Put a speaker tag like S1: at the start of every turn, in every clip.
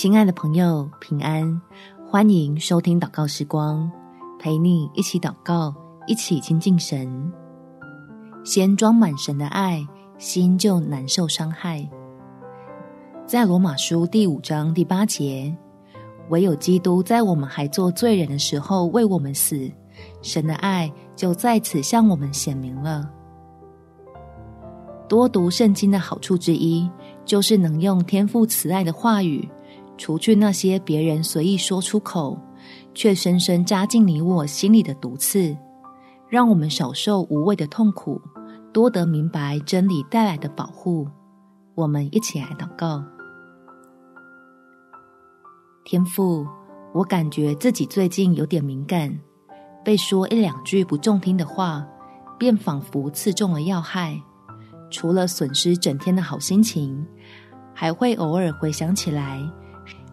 S1: 亲爱的朋友，平安！欢迎收听祷告时光，陪你一起祷告，一起亲近神。先装满神的爱，心就难受伤害。在罗马书第五章第八节，唯有基督在我们还做罪人的时候为我们死，神的爱就在此向我们显明了。多读圣经的好处之一，就是能用天父慈爱的话语。除去那些别人随意说出口，却深深扎进你我心里的毒刺，让我们少受无谓的痛苦，多得明白真理带来的保护。我们一起来祷告：天父，我感觉自己最近有点敏感，被说一两句不中听的话，便仿佛刺中了要害。除了损失整天的好心情，还会偶尔回想起来。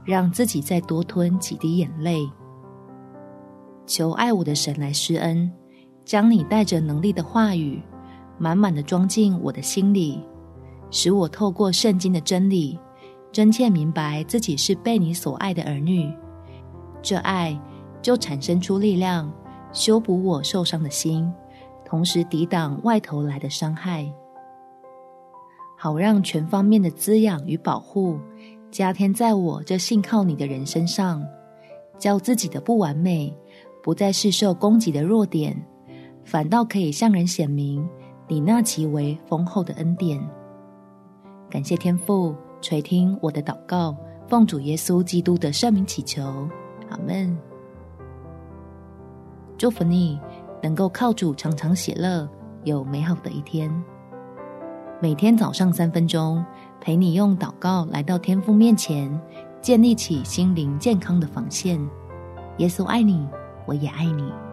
S1: 让自己再多吞几滴眼泪，求爱我的神来施恩，将你带着能力的话语，满满的装进我的心里，使我透过圣经的真理，真切明白自己是被你所爱的儿女。这爱就产生出力量，修补我受伤的心，同时抵挡外头来的伤害，好让全方面的滋养与保护。加添在我这信靠你的人身上，叫自己的不完美不再是受攻击的弱点，反倒可以向人显明你那极为丰厚的恩典。感谢天父垂听我的祷告，奉主耶稣基督的圣名祈求，阿门。祝福你能够靠主常常喜乐，有美好的一天。每天早上三分钟，陪你用祷告来到天父面前，建立起心灵健康的防线。耶稣爱你，我也爱你。